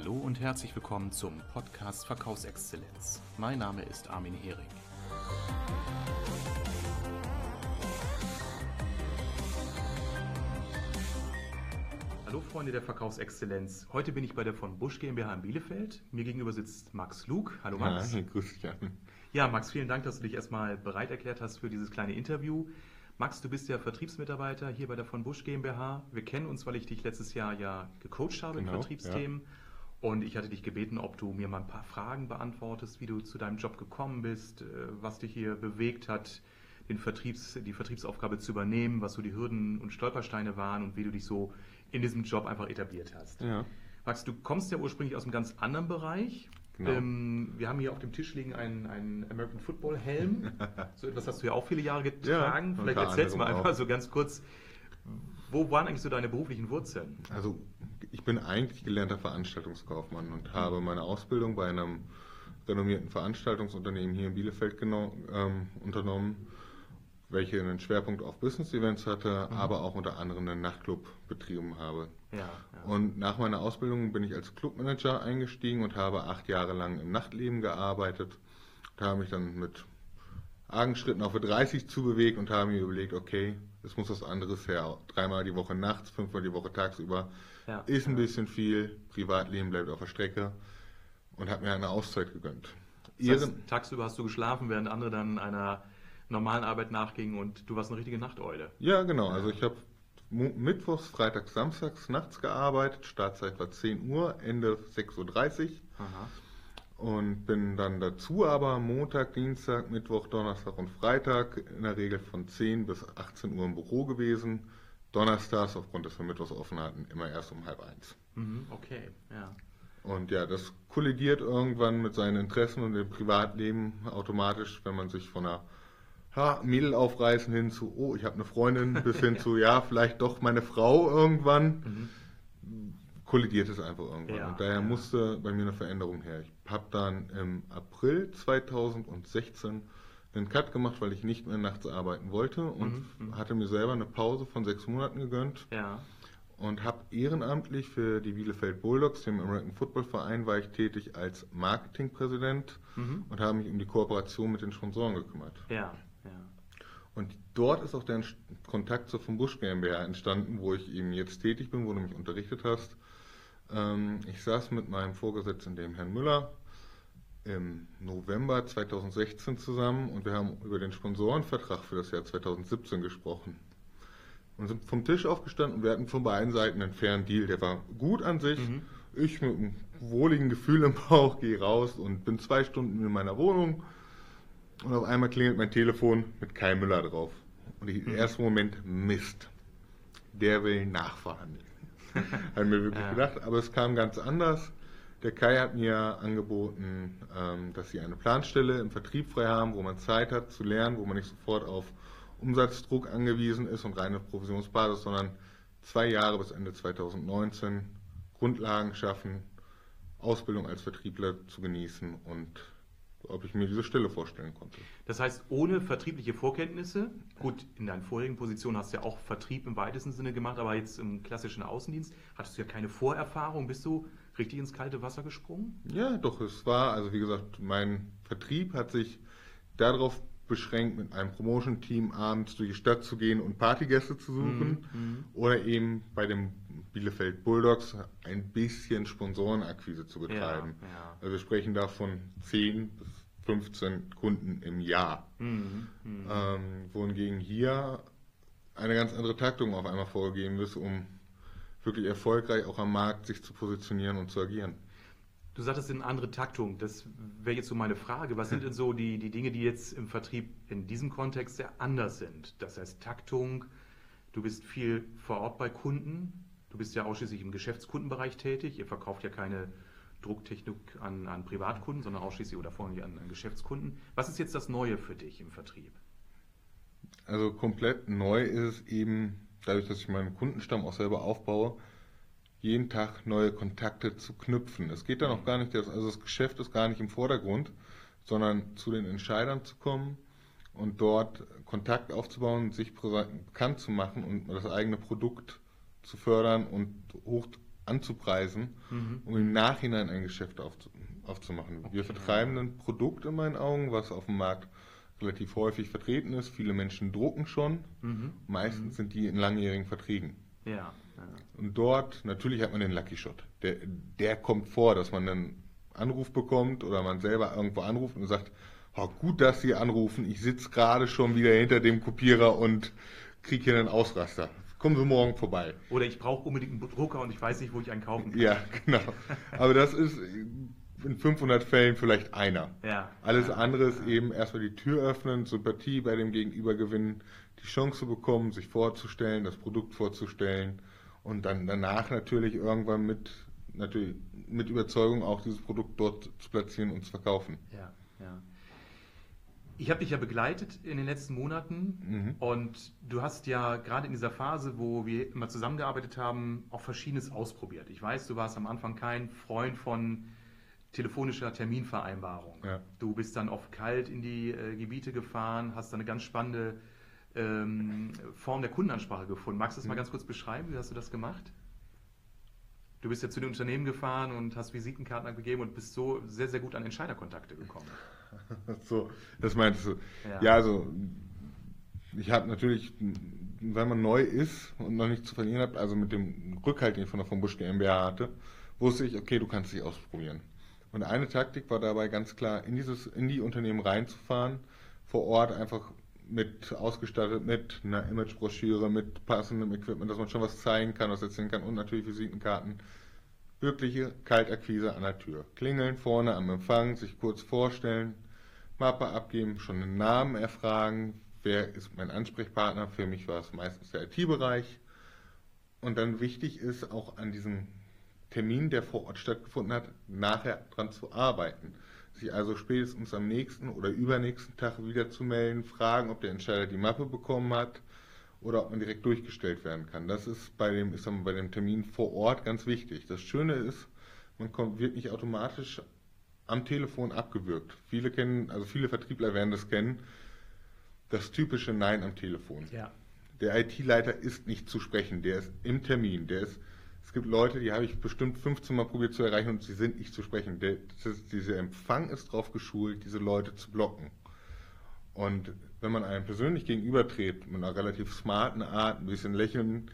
Hallo und herzlich willkommen zum Podcast Verkaufsexzellenz. Mein Name ist Armin Hering. Hallo Freunde der Verkaufsexzellenz. Heute bin ich bei der von Busch GmbH in Bielefeld. Mir gegenüber sitzt Max Luke. Hallo Max. Ja. Armin. Ja, Max, vielen Dank, dass du dich erstmal bereit erklärt hast für dieses kleine Interview. Max, du bist ja Vertriebsmitarbeiter hier bei der von Busch GmbH. Wir kennen uns, weil ich dich letztes Jahr ja gecoacht habe Genau, in Vertriebsthemen. Und ich hatte dich gebeten, ob du mir mal ein paar Fragen beantwortest, wie du zu deinem Job gekommen bist, äh, was dich hier bewegt hat, den Vertriebs, die Vertriebsaufgabe zu übernehmen, was so die Hürden und Stolpersteine waren und wie du dich so in diesem Job einfach etabliert hast. Ja, Max, du kommst ja ursprünglich aus einem ganz anderen Bereich. Genau. Ähm, wir haben hier auf dem Tisch liegen einen, einen American Football Helm. so etwas hast du ja auch viele Jahre getragen. Ja, Vielleicht erzählst du mal einfach auch. so ganz kurz, wo waren eigentlich so deine beruflichen Wurzeln? also ich bin eigentlich gelernter Veranstaltungskaufmann und habe meine Ausbildung bei einem renommierten Veranstaltungsunternehmen hier in Bielefeld genau, ähm, unternommen, welche einen Schwerpunkt auf Business-Events hatte, aber auch unter anderem einen Nachtclub betrieben habe. Ja, ja. Und nach meiner Ausbildung bin ich als Clubmanager eingestiegen und habe acht Jahre lang im Nachtleben gearbeitet. Und habe mich dann mit argen Schritten auf die 30 zubewegt und habe mir überlegt, okay, es muss was anderes her. Dreimal die Woche nachts, fünfmal die Woche tagsüber. Ja. Ist ein bisschen viel. Privatleben bleibt auf der Strecke. Und habe mir eine Auszeit gegönnt. das heißt, tagsüber hast du geschlafen, während andere dann einer normalen Arbeit nachgingen und du warst eine richtige Nachteule. ja, genau. Also ich habe Mittwochs, Freitags, Samstags nachts gearbeitet. Startzeit war 10 Uhr, Ende 6.30 Uhr. Aha. Und bin dann dazu aber Montag, Dienstag, Mittwoch, Donnerstag und Freitag in der Regel von 10 bis 18 Uhr im Büro gewesen. Donnerstags, aufgrund des wir Mittwochs offen hatten, immer erst um halb eins. Mhm, okay, ja. Und ja, das kollidiert irgendwann mit seinen Interessen und dem Privatleben automatisch, wenn man sich von einer ha, Mädel aufreißen hin zu, oh, ich habe eine Freundin, bis hin zu, ja, vielleicht doch meine Frau irgendwann, kollidiert es einfach irgendwann. Ja, und daher ja. musste bei mir eine Veränderung her. Ich habe dann im April 2016 einen Cut gemacht, weil ich nicht mehr nachts arbeiten wollte und Mhm, hatte mir selber eine Pause von sechs Monaten gegönnt Ja, und habe ehrenamtlich für die Bielefeld Bulldogs, dem American Football Verein, war ich tätig als Marketingpräsident Mhm. und habe mich um die Kooperation mit den Sponsoren gekümmert. ja, ja. Und dort ist auch der Kontakt zur von Busch GmbH entstanden, wo ich eben jetzt tätig bin, wo du mich unterrichtet hast. Ähm, ich saß mit meinem Vorgesetzten, dem Herrn Müller, im November 2016 zusammen und wir haben über den Sponsorenvertrag für das Jahr 2017 gesprochen. Und sind vom Tisch aufgestanden und wir hatten von beiden Seiten einen fairen Deal. Der war gut an sich. Mhm. Ich mit einem wohligen Gefühl im Bauch gehe raus und bin zwei Stunden in meiner Wohnung. Und auf einmal klingelt mein Telefon mit Kai Müller drauf. Und ich, im ersten Moment, Mist. Der will nachverhandeln. Hat mir wirklich Ja. gedacht, aber es kam ganz anders. Der Kai hat mir angeboten, ähm, dass sie eine Planstelle im Vertrieb frei haben, wo man Zeit hat zu lernen, wo man nicht sofort auf Umsatzdruck angewiesen ist und reine Provisionsbasis, sondern zwei Jahre bis Ende 2019 Grundlagen schaffen, Ausbildung als Vertriebler zu genießen und ob ich mir diese Stelle vorstellen konnte. Das heißt, ohne vertriebliche Vorkenntnisse, gut, in deinen vorigen Positionen hast du ja auch Vertrieb im weitesten Sinne gemacht, aber jetzt im klassischen Außendienst hattest du ja keine Vorerfahrung. Bist du richtig ins kalte Wasser gesprungen? Ja, doch, es war, also wie gesagt, mein Vertrieb hat sich darauf beschränkt, mit einem Promotion-Team abends durch die Stadt zu gehen und Partygäste zu suchen Mhm, oder eben bei dem Bielefeld Bulldogs ein bisschen Sponsorenakquise zu betreiben. Ja, ja. Also wir sprechen da von 10 bis 15 Kunden im Jahr. Mhm, mhm. Ähm, wohingegen hier eine ganz andere Taktung auf einmal vorgegeben ist, um wirklich erfolgreich auch am Markt sich zu positionieren und zu agieren. Du sagtest eine andere Taktung. Das wäre jetzt so meine Frage. Was sind denn so die, die Dinge, die jetzt im Vertrieb in diesem Kontext sehr anders sind? Das heißt Taktung, du bist viel vor Ort bei Kunden, du bist ja ausschließlich im Geschäftskundenbereich tätig, ihr verkauft ja keine Drucktechnik an, an Privatkunden, sondern ausschließlich oder vornehmlich an, an Geschäftskunden. Was ist jetzt das Neue für dich im Vertrieb? Also komplett neu ist es eben, dadurch, dass ich meinen Kundenstamm auch selber aufbaue, jeden Tag neue Kontakte zu knüpfen. Es geht dann auch gar nicht, also das Geschäft ist gar nicht im Vordergrund, sondern zu den Entscheidern zu kommen und dort Kontakt aufzubauen, sich bekannt zu machen und das eigene Produkt zu fördern und hoch anzupreisen, mhm. um im Nachhinein ein Geschäft aufzu aufzumachen. Okay. Wir vertreiben ein Produkt in meinen Augen, was auf dem Markt relativ häufig vertreten ist. Viele Menschen drucken schon. Mhm. Meistens mhm. sind die in langjährigen Verträgen. Ja, ja. Und dort, natürlich hat man den Lucky Shot. Der, der kommt vor, dass man einen Anruf bekommt oder man selber irgendwo anruft und sagt, oh, gut, dass Sie anrufen, ich sitze gerade schon wieder hinter dem Kopierer und kriege hier einen Ausraster. Kommen Sie morgen vorbei. Oder ich brauche unbedingt einen Drucker und ich weiß nicht, wo ich einen kaufen kann. Ja, genau. Aber das ist in 500 Fällen vielleicht einer. Ja. Alles andere ist eben erstmal die Tür öffnen, Sympathie bei dem Gegenüber gewinnen, die Chance bekommen, sich vorzustellen, das Produkt vorzustellen und dann danach natürlich irgendwann mit, natürlich mit Überzeugung auch dieses Produkt dort zu platzieren und zu verkaufen. Ja, ja. Ich habe dich ja begleitet in den letzten Monaten mhm. und du hast ja gerade in dieser Phase, wo wir immer zusammengearbeitet haben, auch Verschiedenes ausprobiert. Ich weiß, du warst am Anfang kein Freund von telefonischer Terminvereinbarung. Ja. Du bist dann oft kalt in die äh, Gebiete gefahren, hast dann eine ganz spannende ähm, Form der Kundenansprache gefunden. Magst du das mhm. mal ganz kurz beschreiben? Wie hast du das gemacht? Du bist ja zu den Unternehmen gefahren und hast Visitenkarten abgegeben und bist so sehr, sehr gut an Entscheiderkontakte gekommen. so, das meintest du. Ja, ja also ich habe natürlich, wenn man neu ist und noch nichts zu verlieren hat, also mit dem Rückhalt, den ich von der von Busch GmbH hatte, wusste ich, okay, du kannst dich ausprobieren. Und eine Taktik war dabei ganz klar, in, dieses, in die Unternehmen reinzufahren, vor Ort einfach mit ausgestattet mit einer Imagebroschüre, mit passendem Equipment, dass man schon was zeigen kann, was erzählen kann und natürlich Visitenkarten. Wirkliche Kaltakquise an der Tür. Klingeln vorne am Empfang, sich kurz vorstellen, Mappe abgeben, schon einen Namen erfragen, wer ist mein Ansprechpartner. Für mich war es meistens der IT-Bereich. Und dann wichtig ist auch an diesem Termin, der vor Ort stattgefunden hat, nachher dran zu arbeiten. Sich also spätestens am nächsten oder übernächsten Tag wieder zu melden, fragen, ob der Entscheider die Mappe bekommen hat oder ob man direkt durchgestellt werden kann. Das ist bei dem, ist bei dem Termin vor Ort ganz wichtig. Das Schöne ist, man kommt, wird nicht automatisch am Telefon abgewürgt. Viele kennen, also viele Vertriebler werden das kennen, das typische Nein am Telefon. Ja. Der IT-Leiter ist nicht zu sprechen, der ist im Termin, der ist es gibt Leute, die habe ich bestimmt 15 Mal probiert zu erreichen und sie sind nicht zu sprechen. Der, das, dieser Empfang ist darauf geschult, diese Leute zu blocken. Und wenn man einem persönlich gegenübertritt, mit einer relativ smarten Art, ein bisschen lächeln,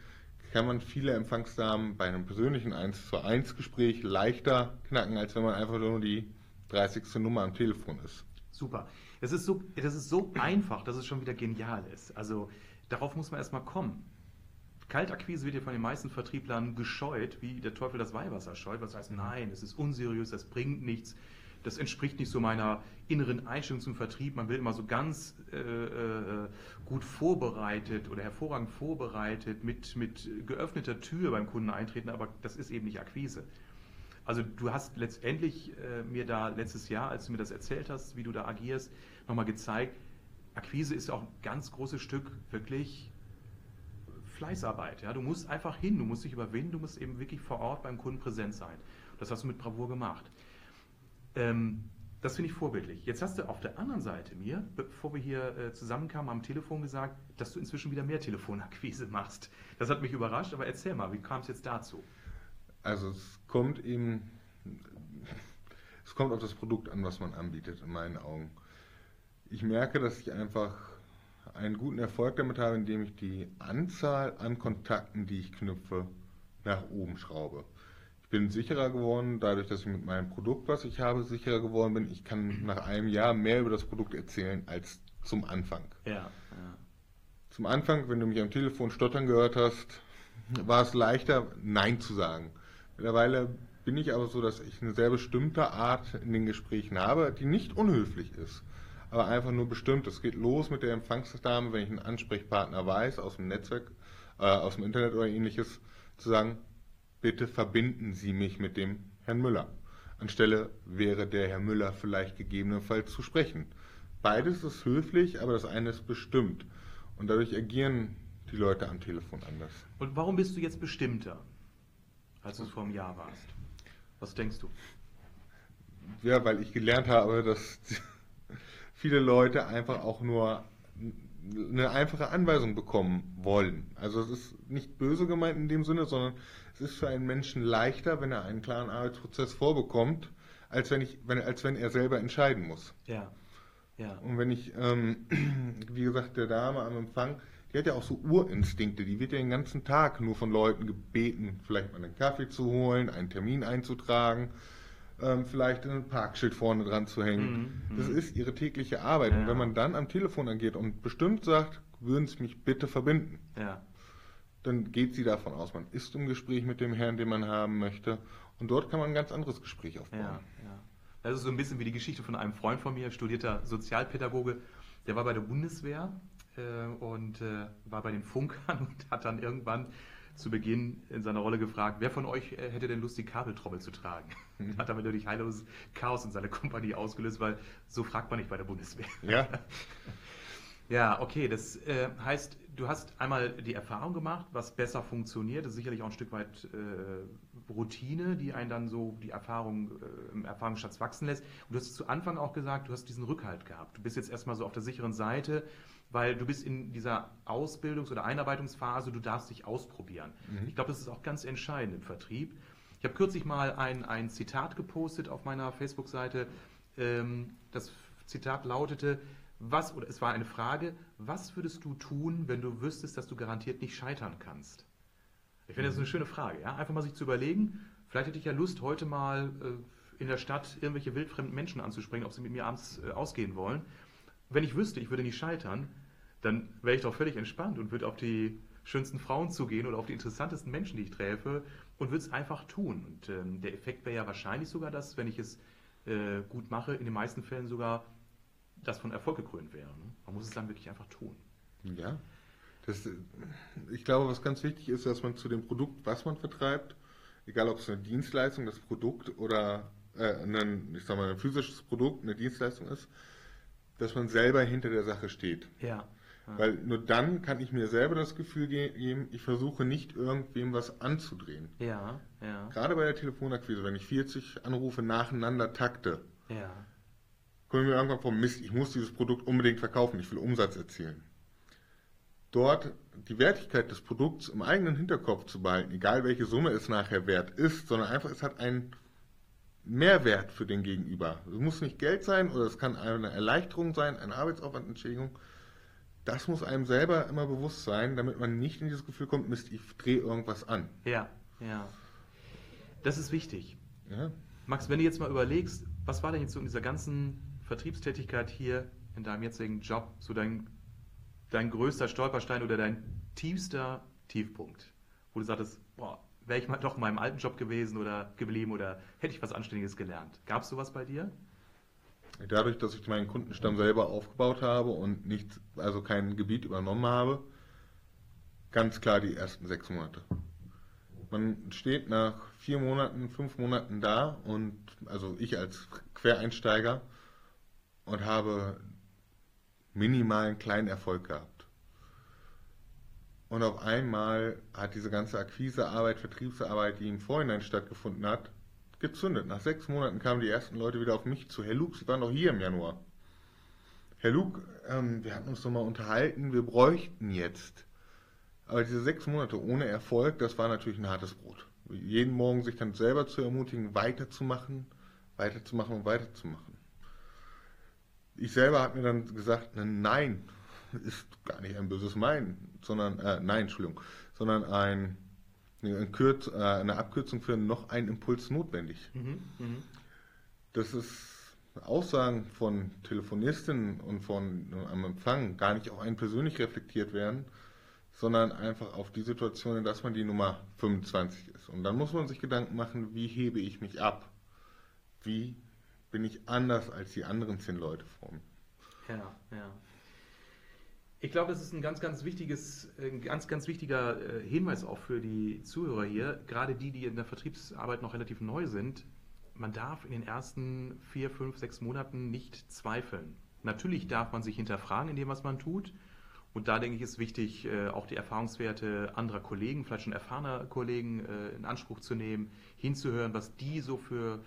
kann man viele Empfangsdamen bei einem persönlichen 1 zu 1 Gespräch leichter knacken, als wenn man einfach nur die 30. Nummer am Telefon ist. Super. Das ist so, das ist so einfach, dass es schon wieder genial ist. Also darauf muss man erstmal kommen. Kaltakquise wird ja von den meisten Vertrieblern gescheut, wie der Teufel das Weihwasser scheut. Was heißt, nein, es ist unseriös, das bringt nichts, das entspricht nicht so meiner inneren Einstellung zum Vertrieb. Man will immer so ganz äh, äh, gut vorbereitet oder hervorragend vorbereitet mit, mit geöffneter Tür beim Kunden eintreten, aber das ist eben nicht Akquise. Also du hast letztendlich äh, mir da letztes Jahr, als du mir das erzählt hast, wie du da agierst, nochmal gezeigt, Akquise ist auch ein ganz großes Stück wirklich Fleißarbeit. Ja? Du musst einfach hin, du musst dich überwinden, du musst eben wirklich vor Ort beim Kunden präsent sein. Das hast du mit Bravour gemacht. Ähm, das finde ich vorbildlich. Jetzt hast du auf der anderen Seite mir, bevor wir hier äh, zusammenkamen, am Telefon gesagt, dass du inzwischen wieder mehr Telefonakquise machst. Das hat mich überrascht, aber erzähl mal, wie kam es jetzt dazu? Also es kommt eben, es kommt auf das Produkt an, was man anbietet, in meinen Augen. Ich merke, dass ich einfach einen guten Erfolg damit habe, indem ich die Anzahl an Kontakten, die ich knüpfe, nach oben schraube. Ich bin sicherer geworden, dadurch, dass ich mit meinem Produkt, was ich habe, sicherer geworden bin. Ich kann nach einem Jahr mehr über das Produkt erzählen als zum Anfang. Ja, ja. Zum Anfang, wenn du mich am Telefon stottern gehört hast, war es leichter, Nein zu sagen. Mittlerweile bin ich aber so, dass ich eine sehr bestimmte Art in den Gesprächen habe, die nicht unhöflich ist aber einfach nur bestimmt. Es geht los mit der Empfangsdame, wenn ich einen Ansprechpartner weiß aus dem Netzwerk, äh, aus dem Internet oder ähnliches, zu sagen, bitte verbinden Sie mich mit dem Herrn Müller. Anstelle wäre der Herr Müller vielleicht gegebenenfalls zu sprechen. Beides ist höflich, aber das eine ist bestimmt. Und dadurch agieren die Leute am Telefon anders. Und warum bist du jetzt bestimmter, als du es vor einem Jahr warst? Was denkst du? Ja, weil ich gelernt habe, dass viele Leute einfach auch nur eine einfache Anweisung bekommen wollen. Also es ist nicht böse gemeint in dem Sinne, sondern es ist für einen Menschen leichter, wenn er einen klaren Arbeitsprozess vorbekommt, als wenn, ich, wenn, als wenn er selber entscheiden muss. Ja. ja. Und wenn ich, ähm, wie gesagt, der Dame am Empfang, die hat ja auch so Urinstinkte, die wird ja den ganzen Tag nur von Leuten gebeten, vielleicht mal einen Kaffee zu holen, einen Termin einzutragen ähm, vielleicht ein Parkschild vorne dran zu hängen. Mhm. Das mhm. ist ihre tägliche Arbeit. Ja. Und wenn man dann am Telefon angeht und bestimmt sagt, würden Sie mich bitte verbinden, ja. Dann geht sie davon aus, man ist im Gespräch mit dem Herrn, den man haben möchte. Und dort kann man ein ganz anderes Gespräch aufbauen. Ja, ja. Das ist so ein bisschen wie die Geschichte von einem Freund von mir, studierter Sozialpädagoge. Der war bei der Bundeswehr äh, und äh, war bei den Funkern und hat dann irgendwann zu Beginn in seiner Rolle gefragt, wer von euch äh, hätte denn Lust, die Kabeltrommel zu tragen? Mhm. Hat damit natürlich heilloses Chaos in seiner Kompanie ausgelöst, weil so fragt man nicht bei der Bundeswehr. Ja. ja, okay, das äh, heißt, du hast einmal die Erfahrung gemacht, was besser funktioniert. Das ist sicherlich auch ein Stück weit äh, Routine, die einen dann so die Erfahrung äh, im Erfahrungsschatz wachsen lässt. Und du hast zu Anfang auch gesagt, du hast diesen Rückhalt gehabt. Du bist jetzt erstmal so auf der sicheren Seite weil du bist in dieser Ausbildungs- oder Einarbeitungsphase, du darfst dich ausprobieren. Mhm. Ich glaube, das ist auch ganz entscheidend im Vertrieb. Ich habe kürzlich mal ein, ein Zitat gepostet auf meiner Facebook-Seite. Ähm, das Zitat lautete, was, oder es war eine Frage, was würdest du tun, wenn du wüsstest, dass du garantiert nicht scheitern kannst? Ich finde, das ist eine schöne Frage. Ja? Einfach mal sich zu überlegen, vielleicht hätte ich ja Lust, heute mal äh, in der Stadt irgendwelche wildfremden Menschen anzusprechen, ob sie mit mir abends äh, ausgehen wollen wenn ich wüsste, ich würde nicht scheitern, dann wäre ich doch völlig entspannt und würde auf die schönsten Frauen zugehen oder auf die interessantesten Menschen, die ich treffe und würde es einfach tun. Und ähm, der Effekt wäre ja wahrscheinlich sogar das, wenn ich es äh, gut mache, in den meisten Fällen sogar das von Erfolg gekrönt wäre. Ne? Man muss es dann wirklich einfach tun. Ja. Das, ich glaube, was ganz wichtig ist, dass man zu dem Produkt, was man vertreibt, egal ob es eine Dienstleistung, das Produkt oder äh, ein, ich sag mal, ein physisches Produkt, eine Dienstleistung ist, dass man selber hinter der Sache steht. Ja. ja. Weil nur dann kann ich mir selber das Gefühl geben, ich versuche nicht irgendwem was anzudrehen. Ja, ja. Gerade bei der Telefonakquise, wenn ich 40 Anrufe nacheinander takte, ja. Komme ich mir irgendwann vor, Mist, ich muss dieses Produkt unbedingt verkaufen, ich will Umsatz erzielen. Dort die Wertigkeit des Produkts im eigenen Hinterkopf zu behalten, egal welche Summe es nachher wert ist, sondern einfach, es hat einen Mehrwert für den Gegenüber. Es muss nicht Geld sein oder es kann eine Erleichterung sein, eine Arbeitsaufwandentschädigung. Das muss einem selber immer bewusst sein, damit man nicht in dieses Gefühl kommt, Mist, ich drehe irgendwas an. Ja, ja. Das ist wichtig. Ja. Max, wenn du jetzt mal überlegst, was war denn jetzt so in dieser ganzen Vertriebstätigkeit hier in deinem jetzigen Job so dein, dein größter Stolperstein oder dein tiefster Tiefpunkt, wo du sagtest, wäre ich mal doch in meinem alten Job gewesen oder geblieben oder hätte ich was Anständiges gelernt. Gab es sowas bei dir? Dadurch, dass ich meinen Kundenstamm selber aufgebaut habe und nicht, also kein Gebiet übernommen habe, ganz klar die ersten sechs Monate. Man steht nach vier Monaten, fünf Monaten da und also ich als Quereinsteiger und habe minimalen kleinen Erfolg gehabt. Und auf einmal hat diese ganze Akquisearbeit, Vertriebsarbeit, die im Vorhinein stattgefunden hat, gezündet. Nach sechs Monaten kamen die ersten Leute wieder auf mich zu. Herr Luke, Sie waren doch hier im Januar. Herr Luke, ähm, wir hatten uns noch mal unterhalten, wir bräuchten jetzt. Aber diese sechs Monate ohne Erfolg, das war natürlich ein hartes Brot. Jeden Morgen sich dann selber zu ermutigen, weiterzumachen, weiterzumachen und weiterzumachen. Ich selber habe mir dann gesagt, nein, ist gar nicht ein böses Meinen, sondern, äh, nein, Entschuldigung, sondern ein, eine, Kürz, äh, eine Abkürzung für noch einen Impuls notwendig. Mhm, mh. Das ist Aussagen von Telefonistinnen und von äh, am Empfang gar nicht auf einen persönlich reflektiert werden, sondern einfach auf die Situation, in der man die Nummer 25 ist. Und dann muss man sich Gedanken machen, wie hebe ich mich ab? Wie bin ich anders als die anderen zehn Leute vor mir? Ja, ja. Ich glaube, das ist ein ganz, ganz wichtiges, ein ganz, ganz wichtiger äh, Hinweis auch für die Zuhörer hier, gerade die, die in der Vertriebsarbeit noch relativ neu sind. Man darf in den ersten vier, fünf, sechs Monaten nicht zweifeln. Natürlich darf man sich hinterfragen in dem, was man tut. Und da denke ich, ist wichtig, äh, auch die Erfahrungswerte anderer Kollegen, vielleicht schon erfahrener Kollegen, äh, in Anspruch zu nehmen, hinzuhören, was die so für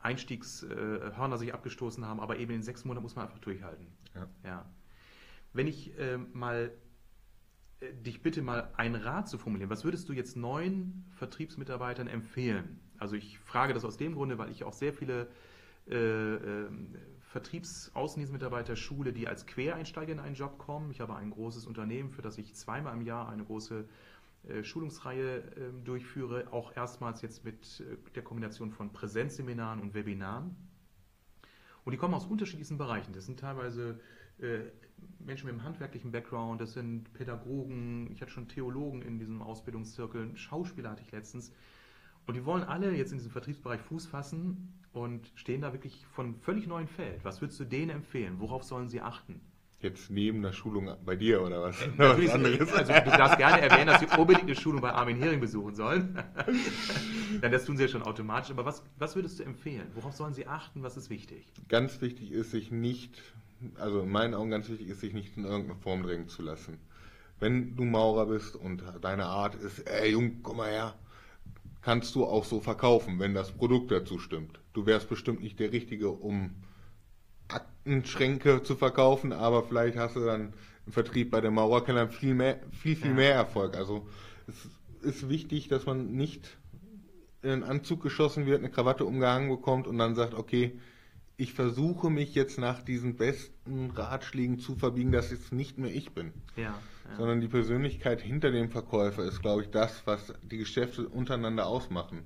Einstiegshörner sich abgestoßen haben. Aber eben in sechs Monaten muss man einfach durchhalten. Ja. ja. Wenn ich äh, mal äh, dich bitte mal einen Rat zu formulieren, was würdest du jetzt neuen Vertriebsmitarbeitern empfehlen? Also ich frage das aus dem Grunde, weil ich auch sehr viele äh, äh, Vertriebsaußendienstmitarbeiter schule, die als Quereinsteiger in einen Job kommen. Ich habe ein großes Unternehmen, für das ich zweimal im Jahr eine große Schulungsreihe äh, durchführe, auch erstmals jetzt mit äh, der Kombination von Präsenzseminaren und Webinaren. Und die kommen aus unterschiedlichsten Bereichen. Das sind teilweise äh, Menschen mit einem handwerklichen Background, das sind Pädagogen, ich hatte schon Theologen in diesem Ausbildungszirkel, Schauspieler hatte ich letztens. Und die wollen alle jetzt in diesem Vertriebsbereich Fuß fassen und stehen da wirklich von völlig neuen Feld. Was würdest du denen empfehlen? Worauf sollen sie achten? Jetzt neben der Schulung bei dir oder was? Äh, was anderes. Also du darfst gerne erwähnen, dass sie unbedingt eine Schulung bei Armin Hering besuchen sollen. Denn das tun sie ja schon automatisch. Aber was, was würdest du empfehlen? Worauf sollen sie achten? Was ist wichtig? Ganz wichtig ist, sich nicht also in meinen Augen ganz wichtig ist, sich nicht in irgendeine Form drängen zu lassen. Wenn du Maurer bist und deine Art ist, ey Jung, komm mal her, kannst du auch so verkaufen, wenn das Produkt dazu stimmt. Du wärst bestimmt nicht der Richtige, um Aktenschränke zu verkaufen, aber vielleicht hast du dann im Vertrieb bei der Maurerkeller viel mehr, viel, viel ja. mehr Erfolg. Also es ist wichtig, dass man nicht in einen Anzug geschossen wird, eine Krawatte umgehangen bekommt und dann sagt, okay, ich versuche mich jetzt nach diesen besten Ratschlägen zu verbiegen, dass jetzt nicht mehr ich bin. Ja, ja. Sondern die Persönlichkeit hinter dem Verkäufer ist, glaube ich, das, was die Geschäfte untereinander ausmachen.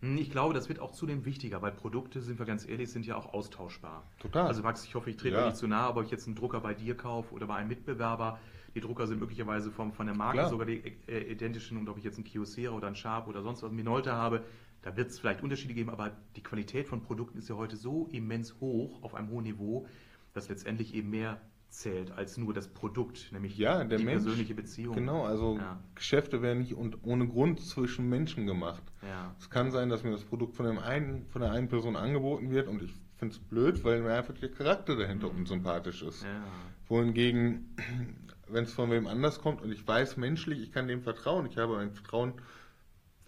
Hm, ich glaube, das wird auch zudem wichtiger, weil Produkte, sind wir ganz ehrlich, sind ja auch austauschbar. Total. Also Max, ich hoffe, ich trete ja. nicht zu nahe, aber ich jetzt einen Drucker bei dir kaufe oder bei einem Mitbewerber, die Drucker sind möglicherweise vom, von der Marke Klar. sogar die äh, identischen und ob ich jetzt einen Kyocera oder einen Sharp oder sonst was, Minolta habe, da wird es vielleicht Unterschiede geben, aber die Qualität von Produkten ist ja heute so immens hoch, auf einem hohen Niveau, dass letztendlich eben mehr zählt als nur das Produkt, nämlich ja, die Mensch, persönliche Beziehung. Genau, also ja. Geschäfte werden nicht und ohne Grund zwischen Menschen gemacht. Ja. Es kann sein, dass mir das Produkt von, dem einen, von der einen Person angeboten wird und ich finde es blöd, weil mir einfach der Charakter dahinter mhm. unsympathisch ist. Ja. Wohingegen, wenn es von wem anders kommt und ich weiß menschlich, ich kann dem vertrauen, ich habe ein Vertrauen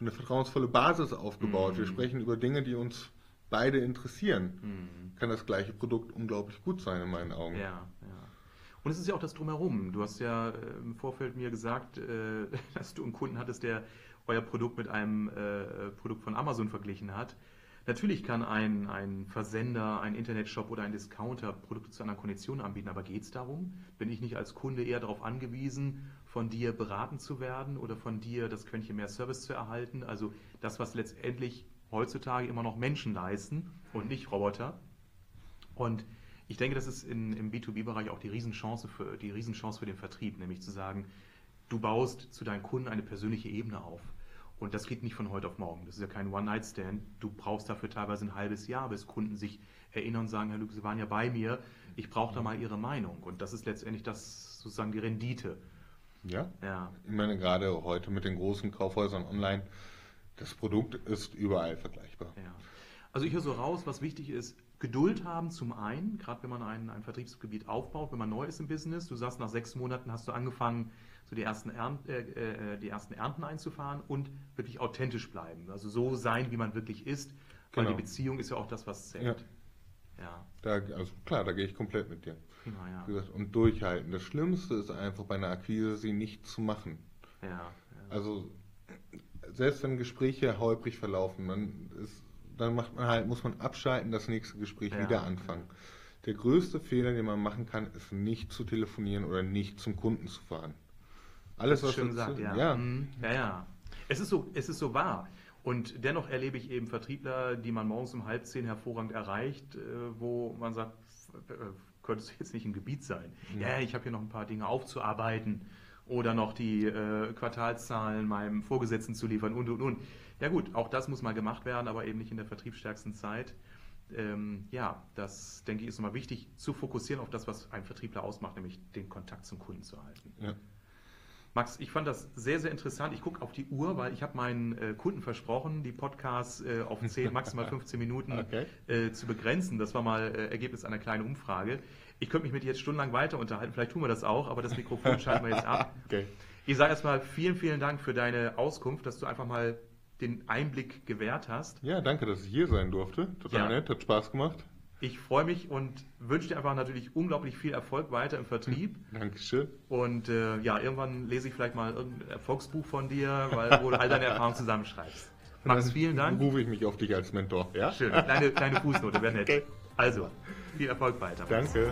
eine vertrauensvolle Basis aufgebaut. Mhm. Wir sprechen über Dinge, die uns beide interessieren. Mhm. Kann das gleiche Produkt unglaublich gut sein in meinen Augen. Ja. Und es ist ja auch das Drumherum. Du hast ja äh, im Vorfeld mir gesagt, äh, dass du einen Kunden hattest, der euer Produkt mit einem äh, Produkt von Amazon verglichen hat. Natürlich kann ein, ein Versender, ein Internetshop oder ein Discounter Produkte zu einer Kondition anbieten, aber geht es darum? Bin ich nicht als Kunde eher darauf angewiesen, von dir beraten zu werden oder von dir das Quäntchen mehr Service zu erhalten? Also das, was letztendlich heutzutage immer noch Menschen leisten und nicht Roboter. Und ich denke, das ist in, im B2B-Bereich auch die Riesenchance, für, die Riesenchance für den Vertrieb, nämlich zu sagen, du baust zu deinen Kunden eine persönliche Ebene auf. Und das geht nicht von heute auf morgen. Das ist ja kein One-Night-Stand. Du brauchst dafür teilweise ein halbes Jahr, bis Kunden sich erinnern und sagen, Herr Lüge, Sie waren ja bei mir, ich brauche da mal Ihre Meinung. Und das ist letztendlich das sozusagen die Rendite. Ja. ja. Ich meine, gerade heute mit den großen Kaufhäusern online, das Produkt ist überall vergleichbar. Ja. Also ich höre so raus, was wichtig ist, Geduld haben zum einen, gerade wenn man ein, ein Vertriebsgebiet aufbaut, wenn man neu ist im Business. Du sagst, nach sechs Monaten hast du angefangen, so die ersten, Ernten, äh, äh, die ersten Ernten einzufahren und wirklich authentisch bleiben. Also so sein, wie man wirklich ist, weil genau. die Beziehung ist ja auch das, was zählt. Ja. ja. Da, also klar, da gehe ich komplett mit dir. Prima, ja. Gesagt, und durchhalten. Das Schlimmste ist einfach bei einer Akquise, sie nicht zu machen. Ja, ja. Also selbst wenn Gespräche holprig verlaufen, dann, ist, dann macht man halt, muss man abschalten, das nächste Gespräch ja, wieder anfangen. Der größte Fehler, den man machen kann, ist nicht zu telefonieren oder nicht zum Kunden zu fahren. Alles, was schön gesagt, ja. Ja. Mhm. ja, ja. Es ist so, es ist so wahr. Und dennoch erlebe ich eben Vertriebler, die man morgens um halb zehn hervorragend erreicht, äh, wo man sagt, könnte es jetzt nicht ein Gebiet sein. Ja, ja ich habe hier noch ein paar Dinge aufzuarbeiten oder noch die äh, Quartalszahlen meinem Vorgesetzten zu liefern und und und. Ja gut, auch das muss mal gemacht werden, aber eben nicht in der vertriebsstärksten Zeit. Ähm, ja, das denke ich ist nochmal wichtig, zu fokussieren auf das, was ein Vertriebler ausmacht, nämlich den Kontakt zum Kunden zu halten. Ja. Max, ich fand das sehr, sehr interessant. Ich gucke auf die Uhr, weil ich habe meinen äh, Kunden versprochen, die Podcasts äh, auf 10, maximal 15 Minuten okay. äh, zu begrenzen. Das war mal äh, Ergebnis einer kleinen Umfrage. Ich könnte mich mit dir jetzt stundenlang weiter unterhalten, vielleicht tun wir das auch, aber das Mikrofon schalten wir jetzt ab. Okay. Ich sage erstmal vielen, vielen Dank für deine Auskunft, dass du einfach mal den Einblick gewährt hast. Ja, danke, dass ich hier sein durfte. Total ja. nett, hat Spaß gemacht. Ich freue mich und wünsche dir einfach natürlich unglaublich viel Erfolg weiter im Vertrieb. Dankeschön. Und äh, ja, irgendwann lese ich vielleicht mal irgendein Erfolgsbuch von dir, weil, wo du all deine Erfahrungen zusammenschreibst. Max, vielen Dank. Rufe ich mich auf dich als Mentor. Ja? Schön. Kleine, kleine Fußnote, wäre nett. Okay. Also, viel Erfolg weiter. Danke.